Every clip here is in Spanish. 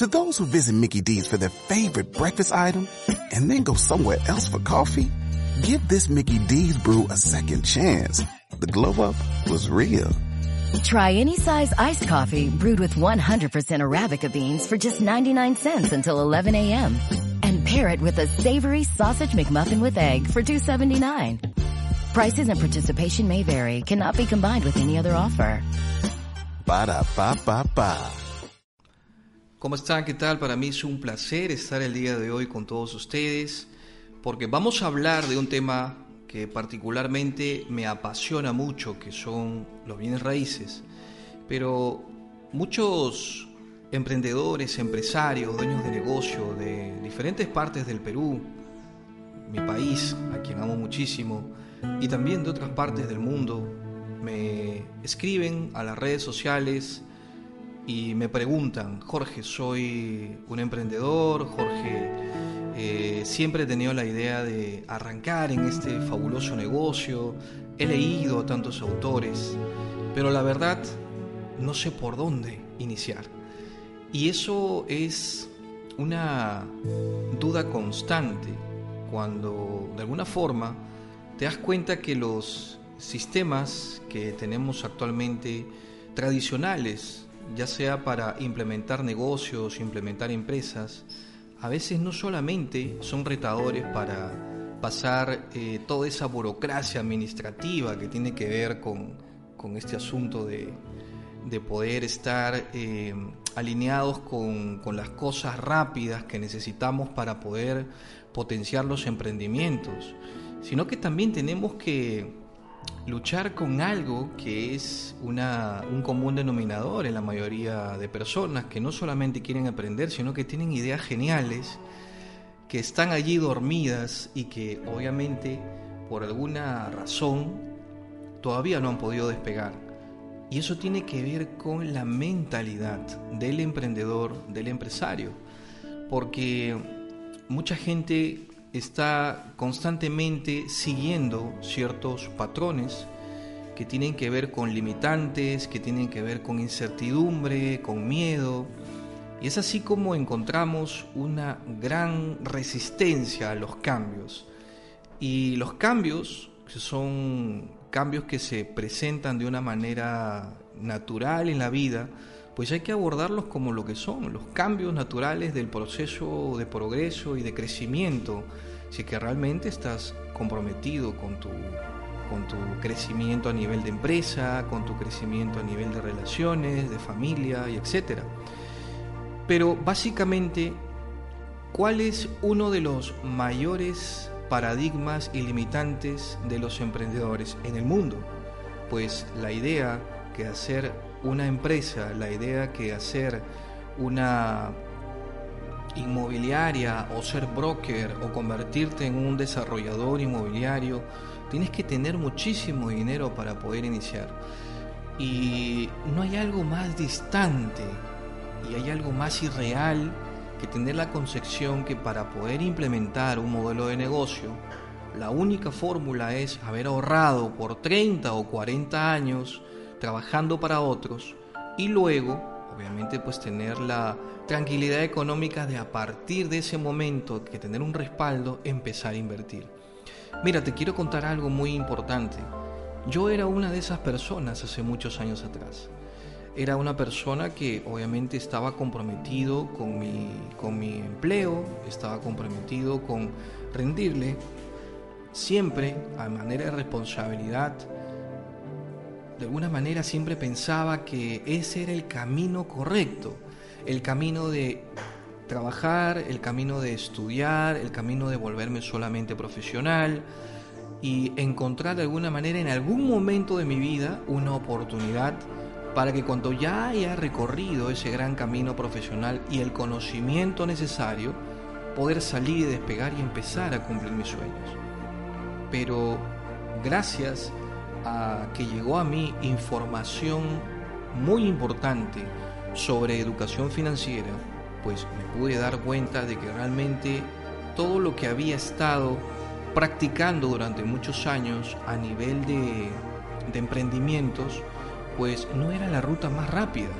To those who visit Mickey D's for their favorite breakfast item and then go somewhere else for coffee, give this Mickey D's brew a second chance. The glow up was real. Try any size iced coffee brewed with 100% Arabica beans for just 99 cents until 11 a.m. And pair it with a savory sausage McMuffin with egg for 2.79. Prices and participation may vary. Cannot be combined with any other offer. Ba da ba ba ba. ¿Cómo están? ¿Qué tal? Para mí es un placer estar el día de hoy con todos ustedes porque vamos a hablar de un tema que particularmente me apasiona mucho, que son los bienes raíces. Pero muchos emprendedores, empresarios, dueños de negocio de diferentes partes del Perú, mi país, a quien amo muchísimo, y también de otras partes del mundo, me escriben a las redes sociales y me preguntan, Jorge, soy un emprendedor, Jorge, eh, siempre he tenido la idea de arrancar en este fabuloso negocio, he leído a tantos autores, pero la verdad no sé por dónde iniciar. Y eso es una duda constante cuando de alguna forma te das cuenta que los sistemas que tenemos actualmente tradicionales, ya sea para implementar negocios, implementar empresas, a veces no solamente son retadores para pasar eh, toda esa burocracia administrativa que tiene que ver con, con este asunto de, de poder estar eh, alineados con, con las cosas rápidas que necesitamos para poder potenciar los emprendimientos, sino que también tenemos que luchar con algo que es una, un común denominador en la mayoría de personas que no solamente quieren aprender, sino que tienen ideas geniales, que están allí dormidas y que obviamente por alguna razón todavía no han podido despegar. Y eso tiene que ver con la mentalidad del emprendedor, del empresario, porque mucha gente está constantemente siguiendo ciertos patrones que tienen que ver con limitantes, que tienen que ver con incertidumbre, con miedo. Y es así como encontramos una gran resistencia a los cambios. Y los cambios, que son cambios que se presentan de una manera natural en la vida, pues hay que abordarlos como lo que son, los cambios naturales del proceso de progreso y de crecimiento, si que realmente estás comprometido con tu, con tu crecimiento a nivel de empresa, con tu crecimiento a nivel de relaciones, de familia y etcétera. Pero básicamente, ¿cuál es uno de los mayores paradigmas y limitantes de los emprendedores en el mundo? Pues la idea que hacer una empresa, la idea que hacer una inmobiliaria o ser broker o convertirte en un desarrollador inmobiliario, tienes que tener muchísimo dinero para poder iniciar. Y no hay algo más distante y hay algo más irreal que tener la concepción que para poder implementar un modelo de negocio, la única fórmula es haber ahorrado por 30 o 40 años trabajando para otros y luego, obviamente, pues tener la tranquilidad económica de a partir de ese momento, que tener un respaldo, empezar a invertir. Mira, te quiero contar algo muy importante. Yo era una de esas personas hace muchos años atrás. Era una persona que obviamente estaba comprometido con mi, con mi empleo, estaba comprometido con rendirle siempre a manera de responsabilidad de alguna manera siempre pensaba que ese era el camino correcto, el camino de trabajar, el camino de estudiar, el camino de volverme solamente profesional y encontrar de alguna manera en algún momento de mi vida una oportunidad para que cuando ya haya recorrido ese gran camino profesional y el conocimiento necesario, poder salir y despegar y empezar a cumplir mis sueños. Pero gracias a que llegó a mí información muy importante sobre educación financiera, pues me pude dar cuenta de que realmente todo lo que había estado practicando durante muchos años a nivel de, de emprendimientos, pues no era la ruta más rápida.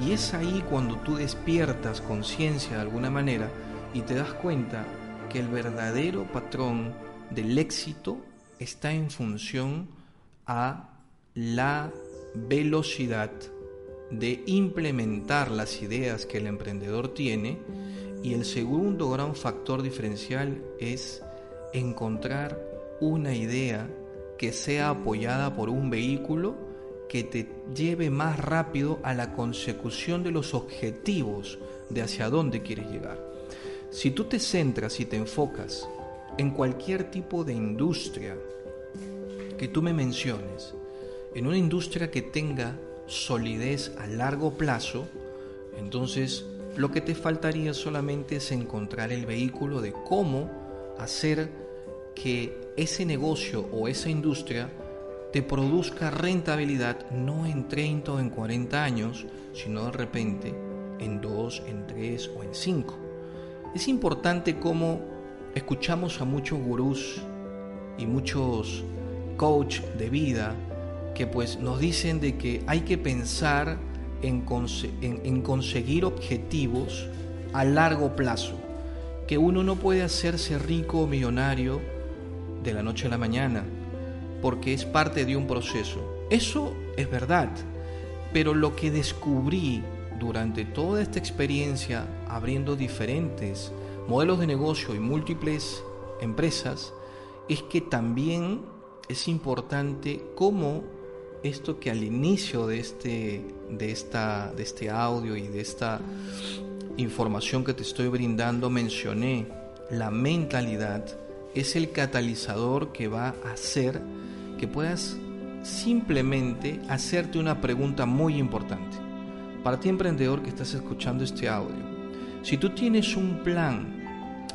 Y es ahí cuando tú despiertas conciencia de alguna manera y te das cuenta que el verdadero patrón del éxito está en función a la velocidad de implementar las ideas que el emprendedor tiene y el segundo gran factor diferencial es encontrar una idea que sea apoyada por un vehículo que te lleve más rápido a la consecución de los objetivos de hacia dónde quieres llegar. Si tú te centras y te enfocas en cualquier tipo de industria que tú me menciones, en una industria que tenga solidez a largo plazo, entonces lo que te faltaría solamente es encontrar el vehículo de cómo hacer que ese negocio o esa industria te produzca rentabilidad no en 30 o en 40 años, sino de repente en 2, en 3 o en 5. Es importante cómo escuchamos a muchos gurús y muchos coach de vida que pues nos dicen de que hay que pensar en, en, conseguir objetivos a largo plazo, que uno no puede hacerse rico o millonario de la noche a la mañana, porque es parte de un proceso. Eso es verdad, pero lo que descubrí durante toda esta experiencia abriendo diferentes modelos de negocio y múltiples empresas es que también es importante cómo esto que al inicio de este, de, esta, de este audio y de esta información que te estoy brindando mencioné, la mentalidad es el catalizador que va a hacer que puedas simplemente hacerte una pregunta muy importante. Para ti emprendedor que estás escuchando este audio, si tú tienes un plan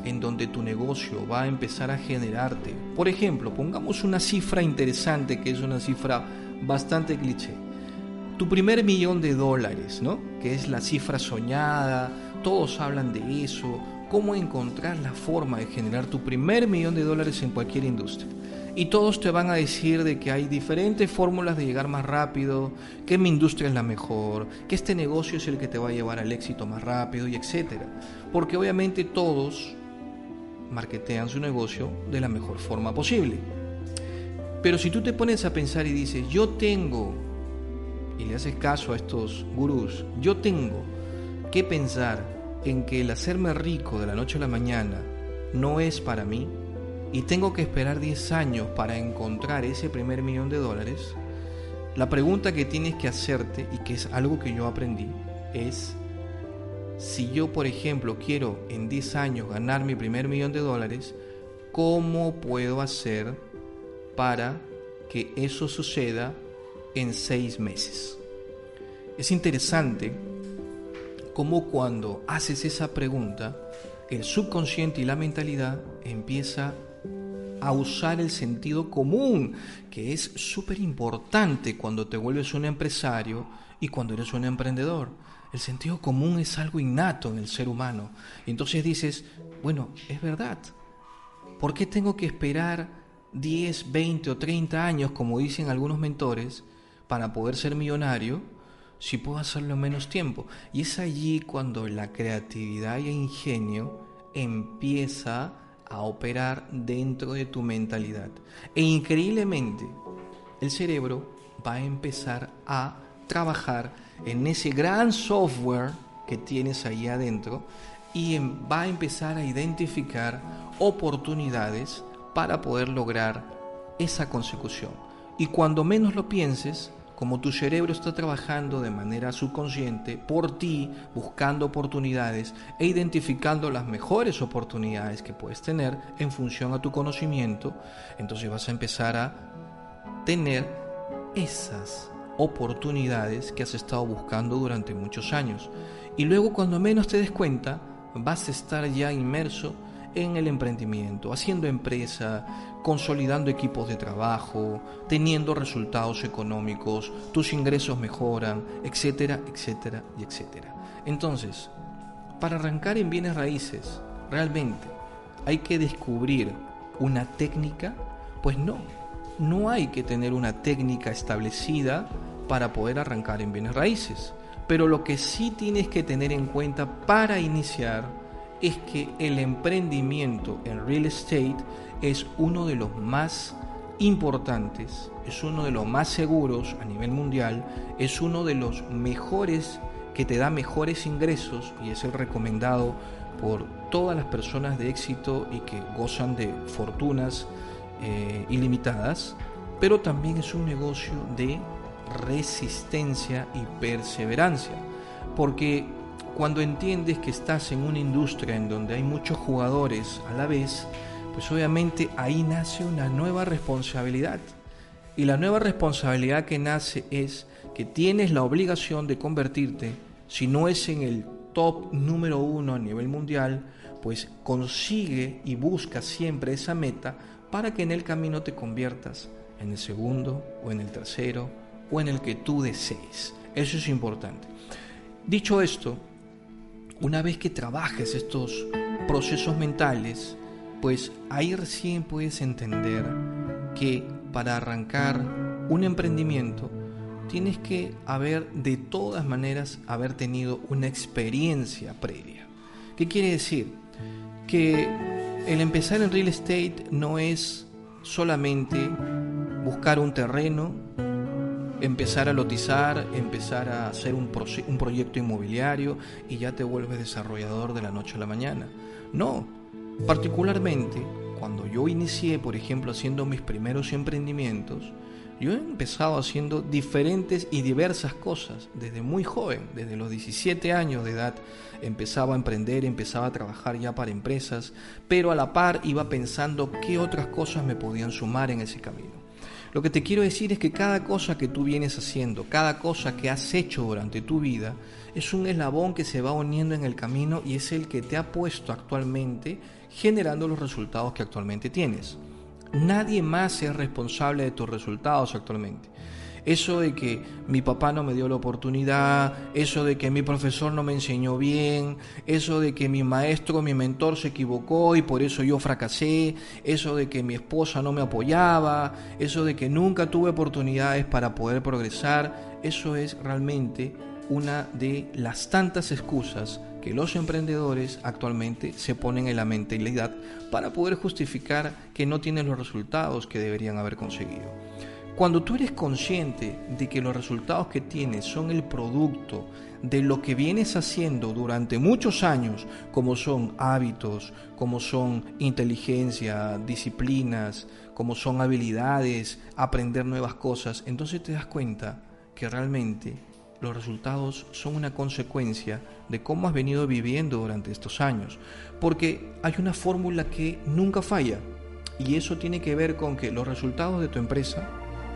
en donde tu negocio va a empezar a generarte, por ejemplo, pongamos una cifra interesante que es una cifra bastante cliché. Tu primer millón de dólares, ¿no? Que es la cifra soñada, todos hablan de eso, cómo encontrar la forma de generar tu primer millón de dólares en cualquier industria. Y todos te van a decir de que hay diferentes fórmulas de llegar más rápido, que mi industria es la mejor, que este negocio es el que te va a llevar al éxito más rápido y etcétera. Porque obviamente todos marketean su negocio de la mejor forma posible. Pero si tú te pones a pensar y dices, yo tengo, y le haces caso a estos gurús, yo tengo que pensar en que el hacerme rico de la noche a la mañana no es para mí, y tengo que esperar 10 años para encontrar ese primer millón de dólares, la pregunta que tienes que hacerte, y que es algo que yo aprendí, es, si yo, por ejemplo, quiero en 10 años ganar mi primer millón de dólares, ¿cómo puedo hacer para que eso suceda en seis meses. Es interesante cómo cuando haces esa pregunta, el subconsciente y la mentalidad empieza a usar el sentido común, que es súper importante cuando te vuelves un empresario y cuando eres un emprendedor. El sentido común es algo innato en el ser humano. Y entonces dices, bueno, es verdad. ¿Por qué tengo que esperar 10, 20 o 30 años, como dicen algunos mentores, para poder ser millonario, si puedo hacerlo en menos tiempo. Y es allí cuando la creatividad y el ingenio empieza a operar dentro de tu mentalidad. E increíblemente, el cerebro va a empezar a trabajar en ese gran software que tienes ahí adentro y va a empezar a identificar oportunidades para poder lograr esa consecución. Y cuando menos lo pienses, como tu cerebro está trabajando de manera subconsciente por ti, buscando oportunidades e identificando las mejores oportunidades que puedes tener en función a tu conocimiento, entonces vas a empezar a tener esas oportunidades que has estado buscando durante muchos años. Y luego cuando menos te des cuenta, vas a estar ya inmerso en el emprendimiento, haciendo empresa, consolidando equipos de trabajo, teniendo resultados económicos, tus ingresos mejoran, etcétera, etcétera y etcétera. Entonces, para arrancar en bienes raíces, realmente hay que descubrir una técnica, pues no, no hay que tener una técnica establecida para poder arrancar en bienes raíces. Pero lo que sí tienes que tener en cuenta para iniciar es que el emprendimiento en real estate es uno de los más importantes, es uno de los más seguros a nivel mundial, es uno de los mejores que te da mejores ingresos y es el recomendado por todas las personas de éxito y que gozan de fortunas eh, ilimitadas, pero también es un negocio de resistencia y perseverancia, porque cuando entiendes que estás en una industria en donde hay muchos jugadores a la vez, pues obviamente ahí nace una nueva responsabilidad. Y la nueva responsabilidad que nace es que tienes la obligación de convertirte, si no es en el top número uno a nivel mundial, pues consigue y busca siempre esa meta para que en el camino te conviertas en el segundo o en el tercero o en el que tú desees. Eso es importante. Dicho esto, una vez que trabajes estos procesos mentales, pues ahí recién puedes entender que para arrancar un emprendimiento tienes que haber de todas maneras haber tenido una experiencia previa. ¿Qué quiere decir? Que el empezar en real estate no es solamente buscar un terreno, empezar a lotizar, empezar a hacer un, un proyecto inmobiliario y ya te vuelves desarrollador de la noche a la mañana. No, particularmente cuando yo inicié, por ejemplo, haciendo mis primeros emprendimientos, yo he empezado haciendo diferentes y diversas cosas desde muy joven, desde los 17 años de edad empezaba a emprender, empezaba a trabajar ya para empresas, pero a la par iba pensando qué otras cosas me podían sumar en ese camino. Lo que te quiero decir es que cada cosa que tú vienes haciendo, cada cosa que has hecho durante tu vida, es un eslabón que se va uniendo en el camino y es el que te ha puesto actualmente generando los resultados que actualmente tienes. Nadie más es responsable de tus resultados actualmente. Eso de que mi papá no me dio la oportunidad, eso de que mi profesor no me enseñó bien, eso de que mi maestro, mi mentor se equivocó y por eso yo fracasé, eso de que mi esposa no me apoyaba, eso de que nunca tuve oportunidades para poder progresar, eso es realmente una de las tantas excusas que los emprendedores actualmente se ponen en la mentalidad para poder justificar que no tienen los resultados que deberían haber conseguido. Cuando tú eres consciente de que los resultados que tienes son el producto de lo que vienes haciendo durante muchos años, como son hábitos, como son inteligencia, disciplinas, como son habilidades, aprender nuevas cosas, entonces te das cuenta que realmente los resultados son una consecuencia de cómo has venido viviendo durante estos años. Porque hay una fórmula que nunca falla y eso tiene que ver con que los resultados de tu empresa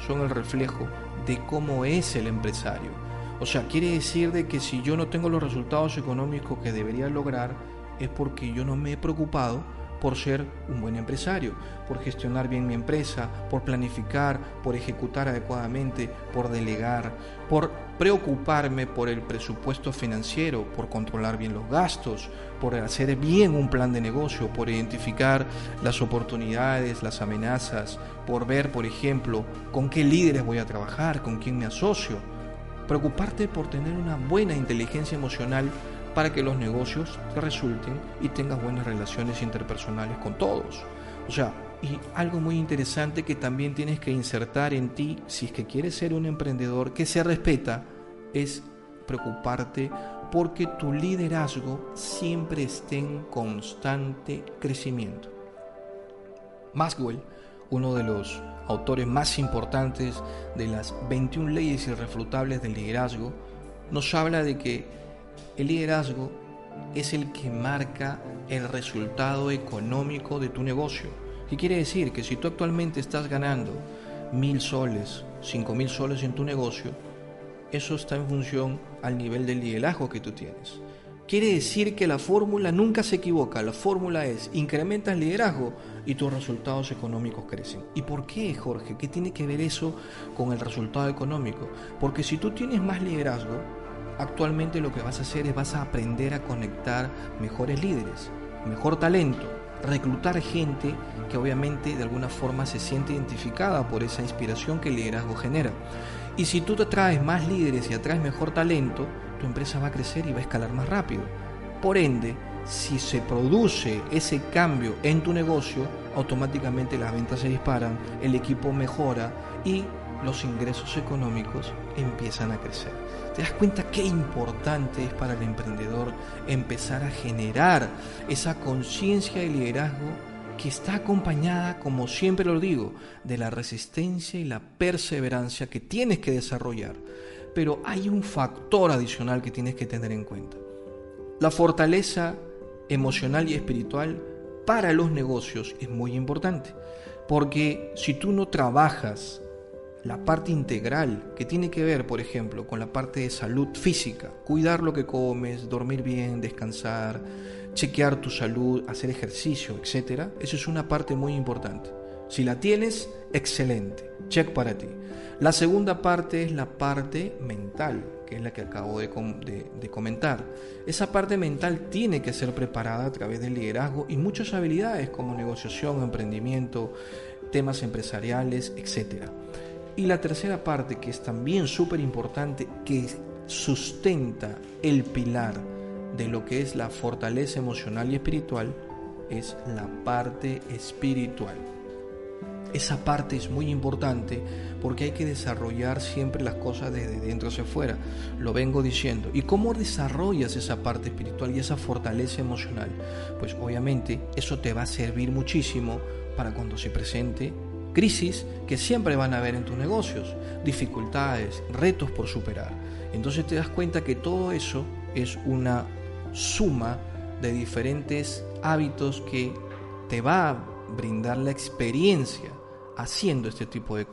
son el reflejo de cómo es el empresario. O sea, quiere decir de que si yo no tengo los resultados económicos que debería lograr, es porque yo no me he preocupado por ser un buen empresario, por gestionar bien mi empresa, por planificar, por ejecutar adecuadamente, por delegar, por preocuparme por el presupuesto financiero, por controlar bien los gastos, por hacer bien un plan de negocio, por identificar las oportunidades, las amenazas, por ver, por ejemplo, con qué líderes voy a trabajar, con quién me asocio. Preocuparte por tener una buena inteligencia emocional para que los negocios te resulten y tengas buenas relaciones interpersonales con todos. O sea, y algo muy interesante que también tienes que insertar en ti, si es que quieres ser un emprendedor que se respeta, es preocuparte porque tu liderazgo siempre esté en constante crecimiento. Maxwell, uno de los autores más importantes de las 21 leyes irrefutables del liderazgo, nos habla de que el liderazgo es el que marca el resultado económico de tu negocio. ¿Qué quiere decir? Que si tú actualmente estás ganando mil soles, cinco mil soles en tu negocio, eso está en función al nivel del liderazgo que tú tienes. Quiere decir que la fórmula nunca se equivoca. La fórmula es incrementa el liderazgo y tus resultados económicos crecen. ¿Y por qué, Jorge? ¿Qué tiene que ver eso con el resultado económico? Porque si tú tienes más liderazgo, actualmente lo que vas a hacer es vas a aprender a conectar mejores líderes, mejor talento, reclutar gente que obviamente de alguna forma se siente identificada por esa inspiración que el liderazgo genera. Y si tú te traes más líderes y atraes mejor talento, tu empresa va a crecer y va a escalar más rápido. Por ende, si se produce ese cambio en tu negocio, automáticamente las ventas se disparan, el equipo mejora y los ingresos económicos empiezan a crecer. ¿Te das cuenta qué importante es para el emprendedor empezar a generar esa conciencia de liderazgo que está acompañada, como siempre lo digo, de la resistencia y la perseverancia que tienes que desarrollar? Pero hay un factor adicional que tienes que tener en cuenta. La fortaleza emocional y espiritual para los negocios es muy importante. Porque si tú no trabajas la parte integral que tiene que ver, por ejemplo, con la parte de salud física, cuidar lo que comes, dormir bien, descansar, chequear tu salud, hacer ejercicio, etc. Eso es una parte muy importante. Si la tienes, excelente, check para ti. La segunda parte es la parte mental, que es la que acabo de, de, comentar. Esa parte mental tiene que ser preparada a través del liderazgo y muchas habilidades como negociación, emprendimiento, temas empresariales, etc. Y la tercera parte, que es también súper importante, que sustenta el pilar de lo que es la fortaleza emocional y espiritual, es la parte espiritual. Esa parte es muy importante porque hay que desarrollar siempre las cosas desde dentro hacia afuera. Lo vengo diciendo. ¿Y cómo desarrollas esa parte espiritual y esa fortaleza emocional? Pues obviamente eso te va a servir muchísimo para cuando se presente crisis que siempre van a haber en tus negocios, dificultades, retos por superar. Entonces te das cuenta que todo eso es una suma de diferentes hábitos que te va a brindar la experiencia haciendo este tipo de,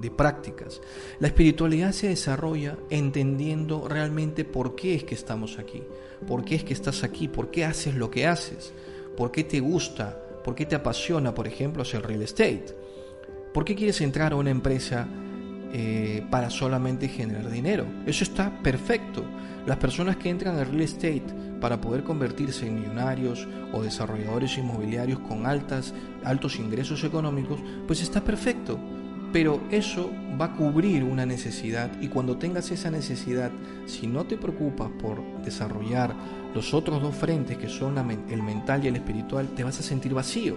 de, prácticas. La espiritualidad se desarrolla entendiendo realmente por qué es que estamos aquí, por qué es que estás aquí, por qué haces lo que haces, por qué te gusta, por qué te apasiona, por ejemplo, hacer real estate. ¿Por qué quieres entrar a una empresa eh, para solamente generar dinero? Eso está perfecto. Las personas que entran al real estate para poder convertirse en millonarios o desarrolladores inmobiliarios con altas, altos ingresos económicos, pues está perfecto. Pero eso va a cubrir una necesidad y cuando tengas esa necesidad, si no te preocupas por desarrollar los otros dos frentes que son el mental y el espiritual, te vas a sentir vacío.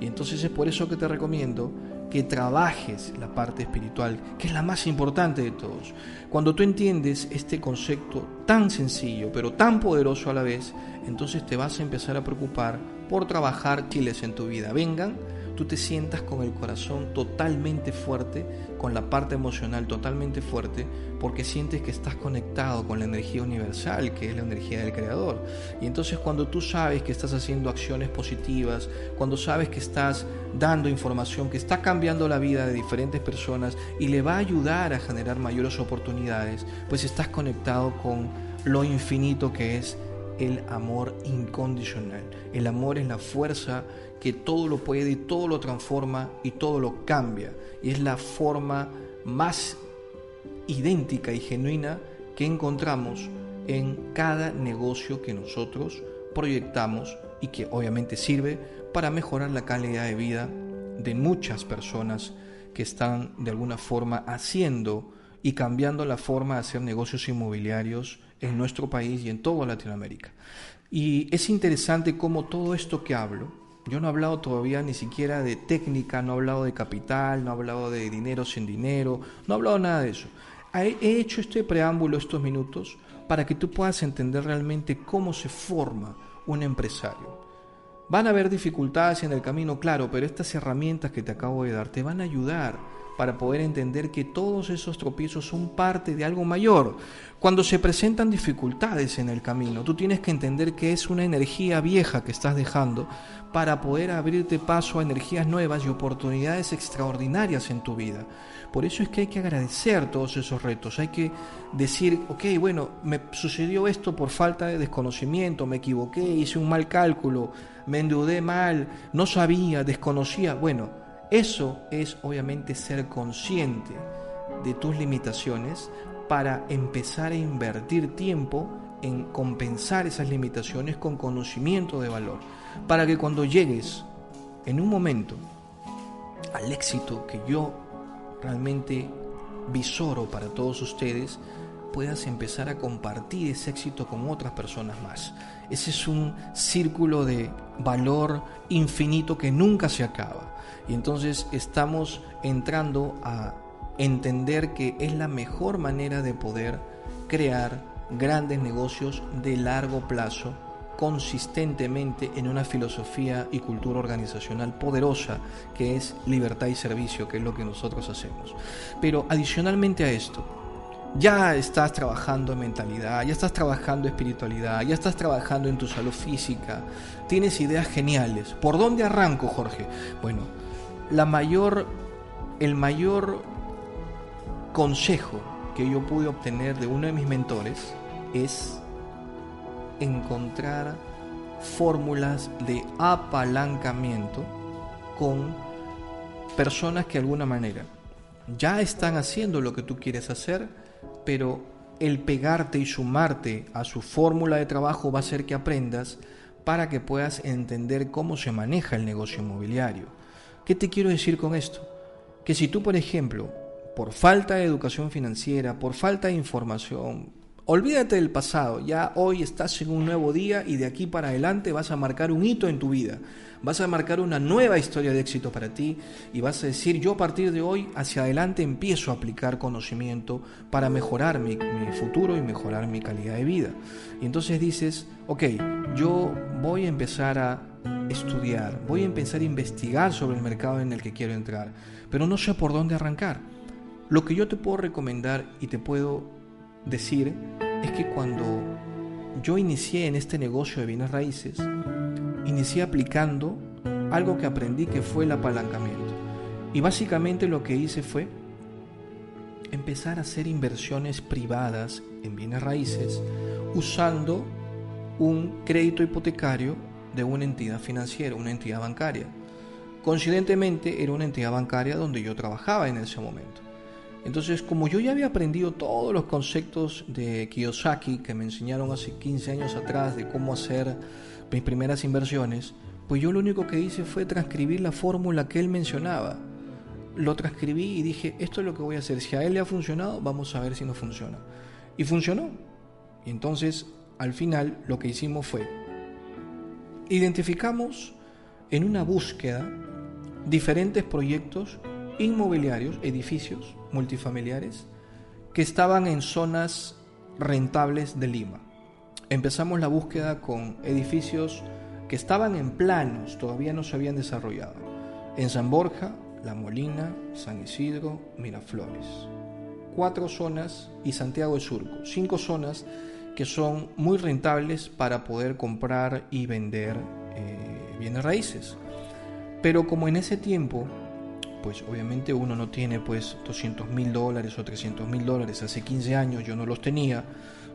Y entonces es por eso que te recomiendo que trabajes la parte espiritual, que es la más importante de todos. Cuando tú entiendes este concepto tan sencillo, pero tan poderoso a la vez, entonces te vas a empezar a preocupar por trabajar chiles en tu vida. Vengan tú te sientas con el corazón totalmente fuerte, con la parte emocional totalmente fuerte, porque sientes que estás conectado con la energía universal, que es la energía del Creador. Y entonces cuando tú sabes que estás haciendo acciones positivas, cuando sabes que estás dando información que está cambiando la vida de diferentes personas y le va a ayudar a generar mayores oportunidades, pues estás conectado con lo infinito que es el amor incondicional. El amor es la fuerza que todo lo puede y todo lo transforma y todo lo cambia. Y es la forma más idéntica y genuina que encontramos en cada negocio que nosotros proyectamos y que obviamente sirve para mejorar la calidad de vida de muchas personas que están de alguna forma haciendo y cambiando la forma de hacer negocios inmobiliarios en nuestro país y en toda Latinoamérica. Y es interesante cómo todo esto que hablo, yo no he hablado todavía ni siquiera de técnica, no he hablado de capital, no he hablado de dinero sin dinero, no he hablado nada de eso. He hecho este preámbulo estos minutos para que tú puedas entender realmente cómo se forma un empresario. Van a haber dificultades en el camino, claro, pero estas herramientas que te acabo de dar te van a ayudar para poder entender que todos esos tropiezos son parte de algo mayor. Cuando se presentan dificultades en el camino, tú tienes que entender que es una energía vieja que estás dejando para poder abrirte paso a energías nuevas y oportunidades extraordinarias en tu vida. Por eso es que hay que agradecer todos esos retos, hay que decir, ok, bueno, me sucedió esto por falta de desconocimiento, me equivoqué, hice un mal cálculo, me endeudé mal, no sabía, desconocía, bueno, eso es obviamente ser consciente de tus limitaciones para empezar a invertir tiempo en compensar esas limitaciones con conocimiento de valor, para que cuando llegues en un momento al éxito que yo realmente visoro para todos ustedes, puedas empezar a compartir ese éxito con otras personas más. Ese es un círculo de valor infinito que nunca se acaba. Y entonces estamos entrando a entender que es la mejor manera de poder crear grandes negocios de largo plazo consistentemente en una filosofía y cultura organizacional poderosa que es libertad y servicio, que es lo que nosotros hacemos. Pero adicionalmente a esto, ya estás trabajando en mentalidad, ya estás trabajando en espiritualidad, ya estás trabajando en tu salud física, tienes ideas geniales. ¿Por dónde arranco, Jorge? Bueno, la mayor, el mayor consejo que yo pude obtener de uno de mis mentores es encontrar fórmulas de apalancamiento con personas que de alguna manera ya están haciendo lo que tú quieres hacer, pero el pegarte y sumarte a su fórmula de trabajo va a hacer que aprendas para que puedas entender cómo se maneja el negocio inmobiliario. ¿Qué te quiero decir con esto? Que si tú, por ejemplo, por falta de educación financiera, por falta de información, Olvídate del pasado, ya hoy estás en un nuevo día y de aquí para adelante vas a marcar un hito en tu vida, vas a marcar una nueva historia de éxito para ti y vas a decir, yo a partir de hoy hacia adelante empiezo a aplicar conocimiento para mejorar mi, futuro y mejorar mi calidad de vida. Y entonces dices, ok, yo voy a empezar a estudiar, voy a empezar a investigar sobre el mercado en el que quiero entrar, pero no sé por dónde arrancar. Lo que yo te puedo recomendar y te puedo decir es que cuando yo inicié en este negocio de bienes raíces, inicié aplicando algo que aprendí que fue el apalancamiento. Y básicamente lo que hice fue empezar a hacer inversiones privadas en bienes raíces usando un crédito hipotecario de una entidad financiera, una entidad bancaria. Coincidentemente era una entidad bancaria donde yo trabajaba en ese momento. Entonces, como yo ya había aprendido todos los conceptos de Kiyosaki que me enseñaron hace 15 años atrás de cómo hacer mis primeras inversiones, pues yo lo único que hice fue transcribir la fórmula que él mencionaba. Lo transcribí y dije, esto es lo que voy a hacer. Si a él le ha funcionado, vamos a ver si no funciona. Y funcionó. Y entonces, al final, lo que hicimos fue, identificamos en una búsqueda diferentes proyectos inmobiliarios, edificios multifamiliares, que estaban en zonas rentables de Lima. Empezamos la búsqueda con edificios que estaban en planos, todavía no se habían desarrollado. En San Borja, La Molina, San Isidro, Miraflores. Cuatro zonas y Santiago de Surco. Cinco zonas que son muy rentables para poder comprar y vender eh, bienes raíces. Pero como en ese tiempo pues obviamente uno no tiene pues 200 mil dólares o 300 mil dólares, hace 15 años yo no los tenía,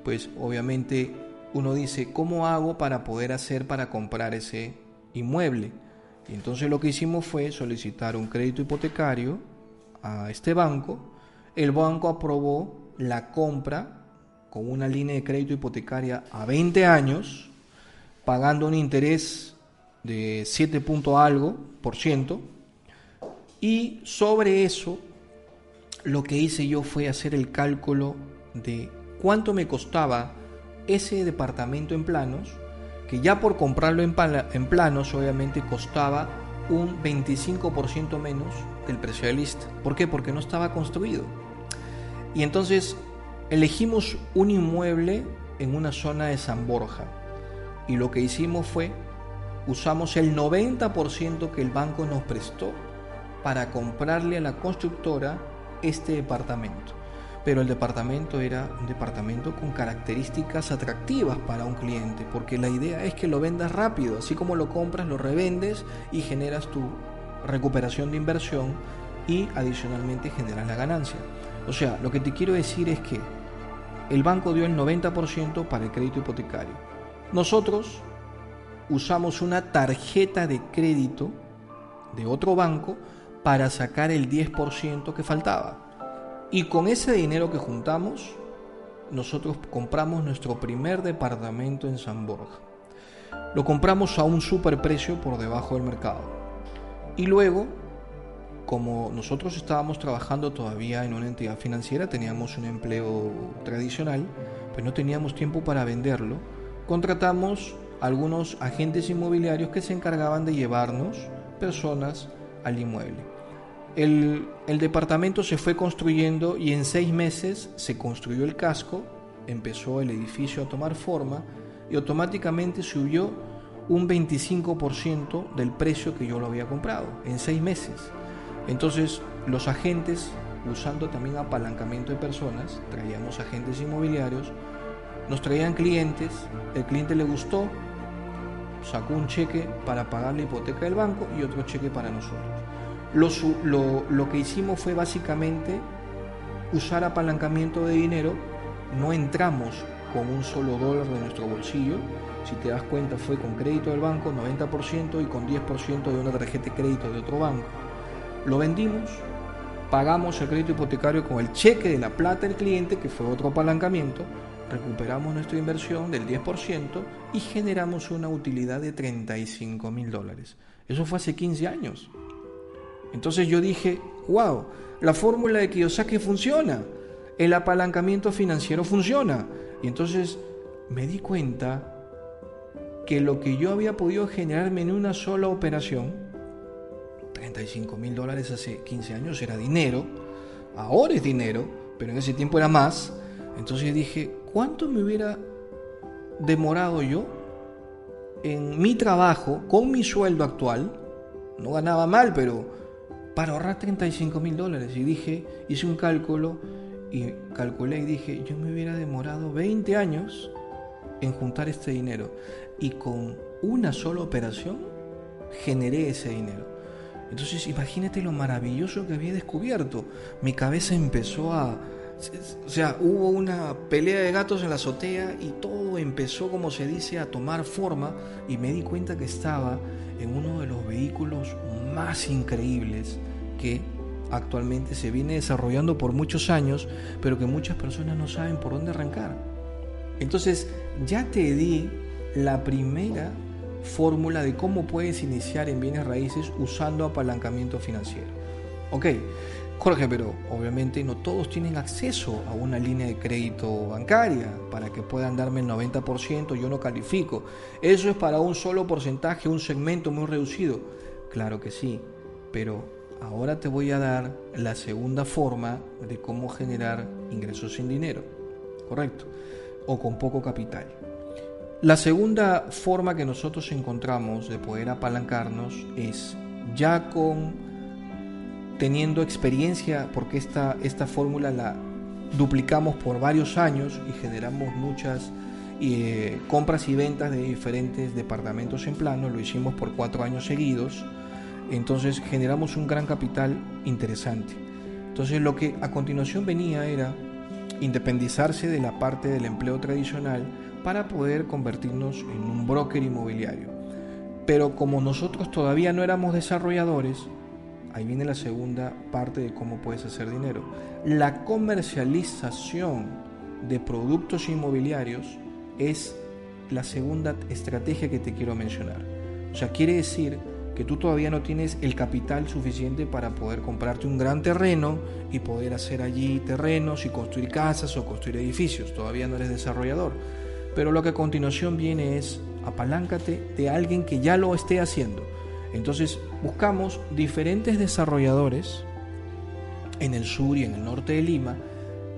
pues obviamente uno dice, ¿cómo hago para poder hacer para comprar ese inmueble? Y entonces lo que hicimos fue solicitar un crédito hipotecario a este banco, el banco aprobó la compra con una línea de crédito hipotecaria a 20 años, pagando un interés de 7 punto algo por ciento, y sobre eso, lo que hice yo fue hacer el cálculo de cuánto me costaba ese departamento en planos, que ya por comprarlo en, planos obviamente costaba un 25% menos del precio de lista. ¿Por qué? Porque no estaba construido. Y entonces elegimos un inmueble en una zona de San Borja. Y lo que hicimos fue, usamos el 90% que el banco nos prestó para comprarle a la constructora este departamento. Pero el departamento era un departamento con características atractivas para un cliente, porque la idea es que lo vendas rápido, así como lo compras, lo revendes y generas tu recuperación de inversión y adicionalmente generas la ganancia. O sea, lo que te quiero decir es que el banco dio el 90% para el crédito hipotecario. Nosotros usamos una tarjeta de crédito de otro banco para sacar el 10% que faltaba. Y con ese dinero que juntamos, nosotros compramos nuestro primer departamento en San Borja. Lo compramos a un superprecio por debajo del mercado. Y luego como nosotros estábamos trabajando todavía en una entidad financiera, teníamos un empleo tradicional, pues no teníamos tiempo para venderlo, contratamos algunos agentes inmobiliarios que se encargaban de llevarnos personas al inmueble. El, el, departamento se fue construyendo y en seis meses se construyó el casco, empezó el edificio a tomar forma y automáticamente subió un 25% del precio que yo lo había comprado en seis meses. Entonces los agentes, usando también apalancamiento de personas, traíamos agentes inmobiliarios, nos traían clientes, el cliente le gustó, sacó un cheque para pagar la hipoteca del banco y otro cheque para nosotros. Lo, que hicimos fue básicamente usar apalancamiento de dinero, no entramos con un solo dólar de nuestro bolsillo, si te das cuenta fue con crédito del banco 90% y con 10% de una tarjeta de crédito de otro banco. Lo vendimos, pagamos el crédito hipotecario con el cheque de la plata del cliente, que fue otro apalancamiento, recuperamos nuestra inversión del 10% y generamos una utilidad de 35 mil dólares. Eso fue hace 15 años. Entonces yo dije, wow, la fórmula de Kiyosaki funciona, el apalancamiento financiero funciona. Y entonces me di cuenta que lo que yo había podido generarme en una sola operación, 35 mil dólares hace 15 años era dinero, ahora es dinero, pero en ese tiempo era más. Entonces dije, ¿cuánto me hubiera demorado yo en mi trabajo, con mi sueldo actual? No ganaba mal, pero para ahorrar 35 mil dólares. Y dije, hice un cálculo y calculé y dije, yo me hubiera demorado 20 años en juntar este dinero. Y con una sola operación generé ese dinero. Entonces imagínate lo maravilloso que había descubierto. Mi cabeza empezó a, o sea, hubo una pelea de gatos en la azotea y todo empezó, como se dice, a tomar forma y me di cuenta que estaba en uno de los vehículos más increíbles que actualmente se viene desarrollando por muchos años, pero que muchas personas no saben por dónde arrancar. Entonces, ya te di la primera fórmula de cómo puedes iniciar en bienes raíces usando apalancamiento financiero. Ok, Jorge, pero obviamente no todos tienen acceso a una línea de crédito bancaria para que puedan darme el 90%, yo no califico. Eso es para un solo porcentaje, un segmento muy reducido. Claro que sí, pero ahora te voy a dar la segunda forma de cómo generar ingresos sin dinero, ¿correcto? O con poco capital. La segunda forma que nosotros encontramos de poder apalancarnos es ya con teniendo experiencia, porque esta, esta fórmula la duplicamos por varios años y generamos muchas eh, compras y ventas de diferentes departamentos en plano, lo hicimos por cuatro años seguidos, entonces generamos un gran capital interesante. Entonces lo que a continuación venía era independizarse de la parte del empleo tradicional para poder convertirnos en un broker inmobiliario. Pero como nosotros todavía no éramos desarrolladores, ahí viene la segunda parte de cómo puedes hacer dinero. La comercialización de productos inmobiliarios es la segunda estrategia que te quiero mencionar. O sea, quiere decir que tú todavía no tienes el capital suficiente para poder comprarte un gran terreno y poder hacer allí terrenos y construir casas o construir edificios. Todavía no eres desarrollador. Pero lo que a continuación viene es apaláncate de alguien que ya lo esté haciendo. Entonces buscamos diferentes desarrolladores en el sur y en el norte de Lima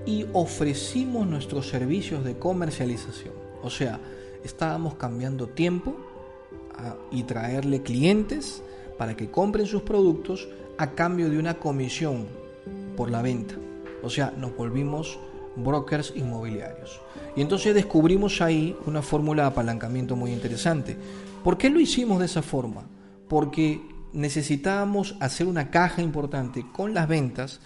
y ofrecimos nuestros servicios de comercialización. O sea, estábamos cambiando tiempo y traerle clientes para que compren sus productos a cambio de una comisión por la venta. O sea, nos volvimos brokers inmobiliarios. Y entonces descubrimos ahí una fórmula de apalancamiento muy interesante. ¿Por qué lo hicimos de esa forma? porque necesitábamos hacer una caja importante con las ventas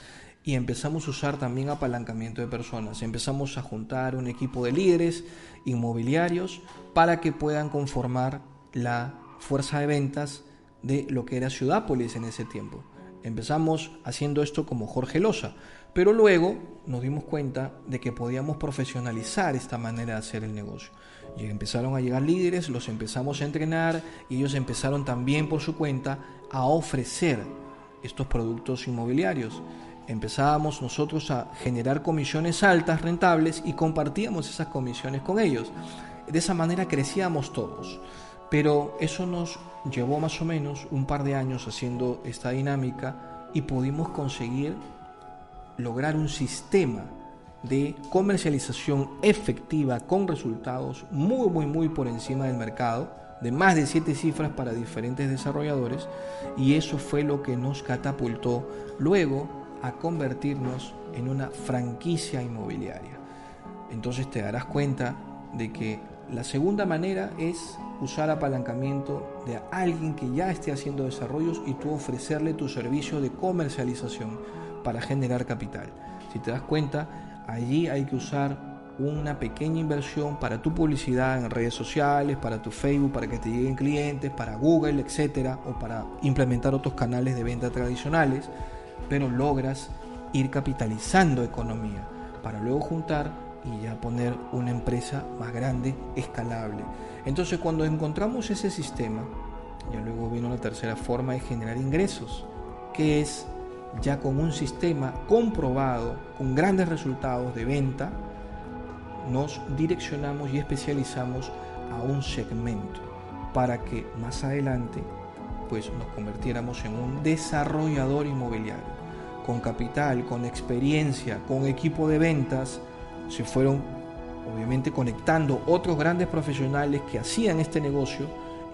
y empezamos a usar también apalancamiento de personas. Empezamos a juntar un equipo de líderes inmobiliarios para que puedan conformar la fuerza de ventas de lo que era Ciudápolis en ese tiempo. Empezamos haciendo esto como Jorge Loza, pero luego nos dimos cuenta de que podíamos profesionalizar esta manera de hacer el negocio. Y empezaron a llegar líderes, los empezamos a entrenar y ellos empezaron también por su cuenta a ofrecer estos productos inmobiliarios. Empezábamos nosotros a generar comisiones altas, rentables, y compartíamos esas comisiones con ellos. De esa manera crecíamos todos. Pero eso nos llevó más o menos un par de años haciendo esta dinámica y pudimos conseguir lograr un sistema de comercialización efectiva con resultados muy, muy, muy por encima del mercado, de más de siete cifras para diferentes desarrolladores, y eso fue lo que nos catapultó luego a convertirnos en una franquicia inmobiliaria. Entonces te darás cuenta de que la segunda manera es usar apalancamiento de alguien que ya esté haciendo desarrollos y tú ofrecerle tu servicio de comercialización para generar capital. Si te das cuenta, allí hay que usar una pequeña inversión para tu publicidad en redes sociales, para tu Facebook, para que te lleguen clientes, para Google, etcétera, o para implementar otros canales de venta tradicionales, pero logras ir capitalizando economía para luego juntar y ya poner una empresa más grande, escalable. Entonces, cuando encontramos ese sistema, ya luego vino la tercera forma de generar ingresos, que es ya con un sistema comprobado, con grandes resultados de venta, nos direccionamos y especializamos a un segmento para que más adelante pues nos convirtiéramos en un desarrollador inmobiliario. Con capital, con experiencia, con equipo de ventas, se fueron obviamente conectando otros grandes profesionales que hacían este negocio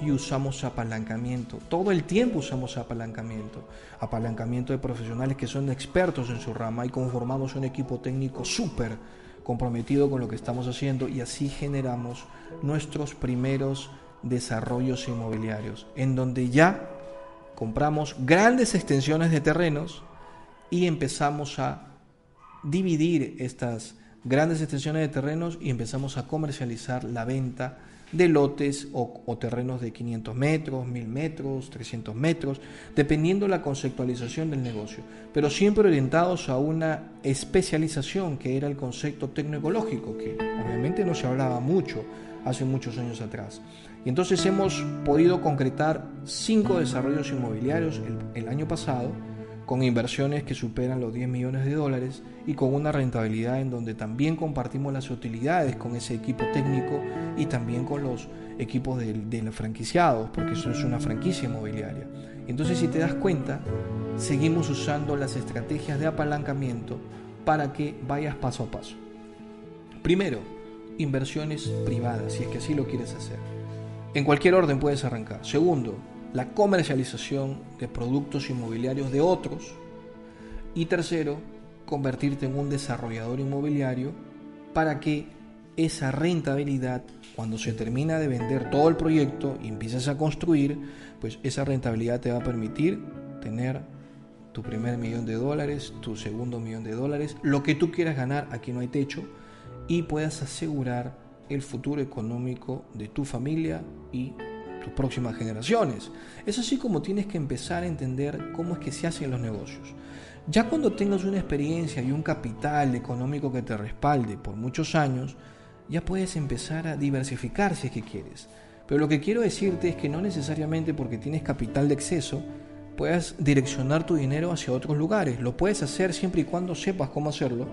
y usamos apalancamiento. Todo el tiempo usamos apalancamiento. Apalancamiento de profesionales que son expertos en su rama y conformamos un equipo técnico súper comprometido con lo que estamos haciendo y así generamos nuestros primeros desarrollos inmobiliarios, en donde ya compramos grandes extensiones de terrenos y empezamos a dividir estas grandes extensiones de terrenos y empezamos a comercializar la venta de lotes o, terrenos de 500 metros, 1000 metros, 300 metros, dependiendo la conceptualización del negocio, pero siempre orientados a una especialización que era el concepto tecnoecológico, que obviamente no se hablaba mucho hace muchos años atrás. Y entonces hemos podido concretar cinco desarrollos inmobiliarios el año pasado, con inversiones que superan los 10 millones de dólares y con una rentabilidad en donde también compartimos las utilidades con ese equipo técnico y también con los equipos de, los franquiciados, porque eso es una franquicia inmobiliaria. Entonces, si te das cuenta, seguimos usando las estrategias de apalancamiento para que vayas paso a paso. Primero, inversiones privadas, si es que así lo quieres hacer. En cualquier orden puedes arrancar. Segundo, la comercialización de productos inmobiliarios de otros. Y tercero, convertirte en un desarrollador inmobiliario para que esa rentabilidad, cuando se termina de vender todo el proyecto y empiezas a construir, pues esa rentabilidad te va a permitir tener tu primer millón de dólares, tu segundo millón de dólares, lo que tú quieras ganar, aquí no hay techo, y puedas asegurar el futuro económico de tu familia y tus próximas generaciones. Es así como tienes que empezar a entender cómo es que se hacen los negocios. Ya cuando tengas una experiencia y un capital económico que te respalde por muchos años, ya puedes empezar a diversificar si es que quieres. Pero lo que quiero decirte es que no necesariamente porque tienes capital de exceso, puedas direccionar tu dinero hacia otros lugares. Lo puedes hacer siempre y cuando sepas cómo hacerlo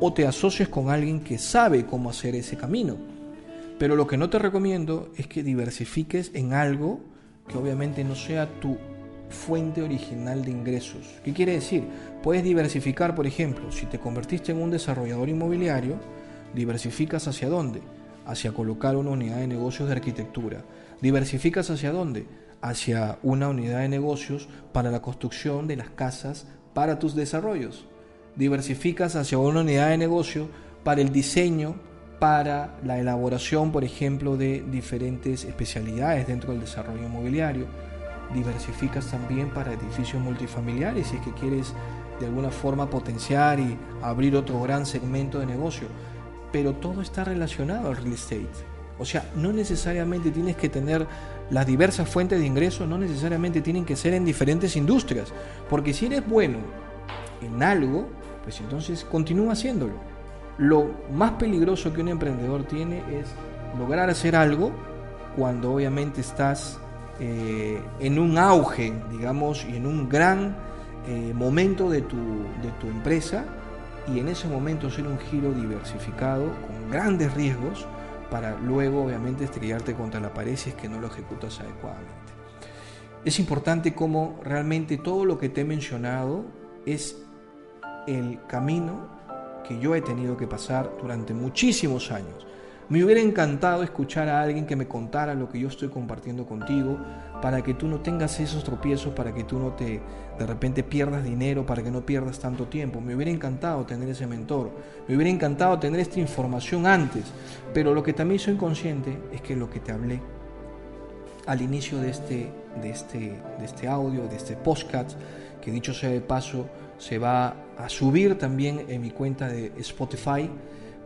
o te asocies con alguien que sabe cómo hacer ese camino. Pero lo que no te recomiendo es que diversifiques en algo que obviamente no sea tu fuente original de ingresos. ¿Qué quiere decir? Puedes diversificar, por ejemplo, si te convertiste en un desarrollador inmobiliario, diversificas hacia dónde? Hacia colocar una unidad de negocios de arquitectura. ¿Diversificas hacia dónde? Hacia una unidad de negocios para la construcción de las casas para tus desarrollos. Diversificas hacia una unidad de negocio para el diseño para la elaboración, por ejemplo, de diferentes especialidades dentro del desarrollo inmobiliario. Diversificas también para edificios multifamiliares si es que quieres de alguna forma potenciar y abrir otro gran segmento de negocio. Pero todo está relacionado al real estate. O sea, no necesariamente tienes que tener las diversas fuentes de ingresos, no necesariamente tienen que ser en diferentes industrias. Porque si eres bueno en algo, pues entonces continúa haciéndolo lo más peligroso que un emprendedor tiene es lograr hacer algo cuando obviamente estás eh, en un auge, digamos, y en un gran eh, momento de tu, de tu empresa y en ese momento hacer un giro diversificado con grandes riesgos para luego obviamente estrellarte contra la pared si es que no lo ejecutas adecuadamente. Es importante como realmente todo lo que te he mencionado es el camino que yo he tenido que pasar durante muchísimos años. Me hubiera encantado escuchar a alguien que me contara lo que yo estoy compartiendo contigo para que tú no tengas esos tropiezos, para que tú no te de repente pierdas dinero, para que no pierdas tanto tiempo. Me hubiera encantado tener ese mentor, me hubiera encantado tener esta información antes, pero lo que también soy consciente es que lo que te hablé al inicio de este, de este, de este audio, de este podcast, que dicho sea de paso, se va a subir también en mi cuenta de Spotify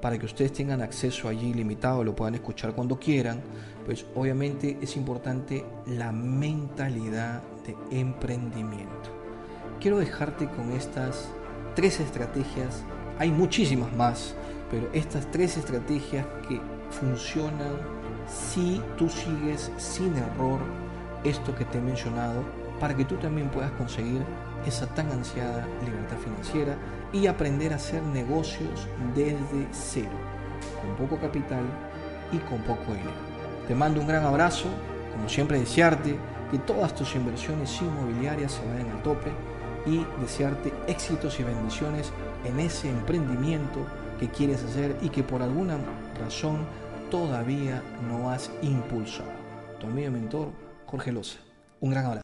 para que ustedes tengan acceso allí ilimitado, lo puedan escuchar cuando quieran, pues obviamente es importante la mentalidad de emprendimiento. Quiero dejarte con estas tres estrategias, hay muchísimas más, pero estas tres estrategias que funcionan si tú sigues sin error esto que te he mencionado para que tú también puedas conseguir esa tan ansiada libertad financiera y aprender a hacer negocios desde cero, con poco capital y con poco dinero. Te mando un gran abrazo, como siempre desearte que todas tus inversiones inmobiliarias se vayan al tope y desearte éxitos y bendiciones en ese emprendimiento que quieres hacer y que por alguna razón todavía no has impulsado. Tu amigo y mentor, Jorge Loza. Un gran abrazo.